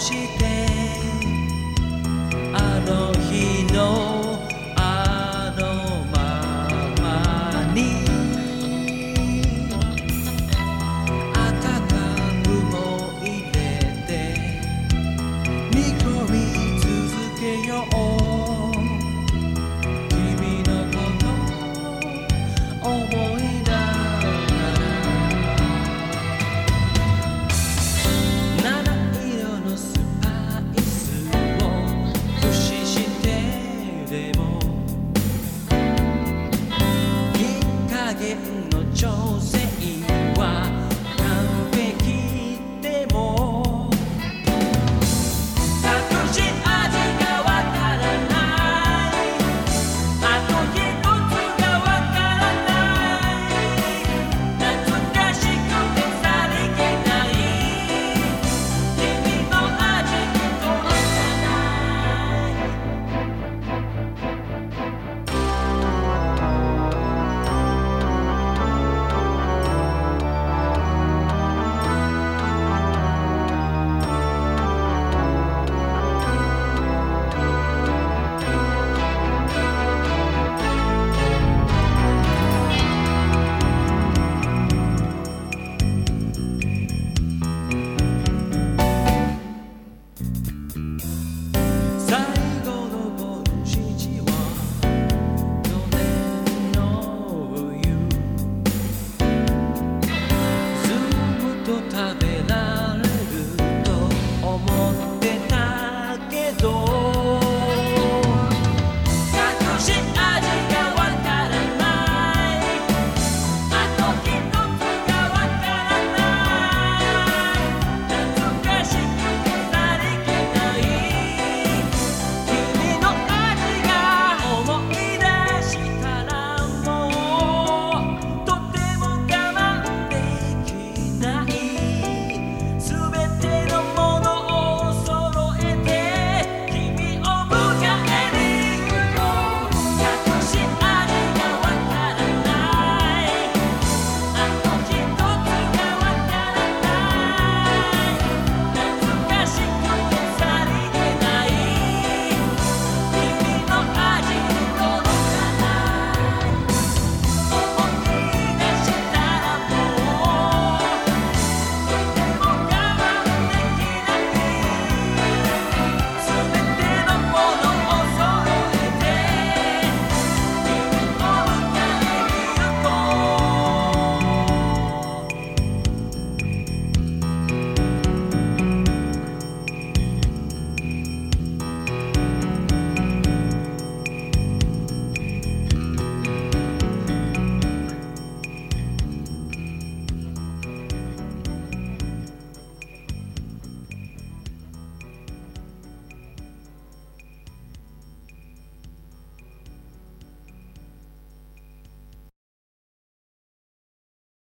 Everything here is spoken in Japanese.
して Monday.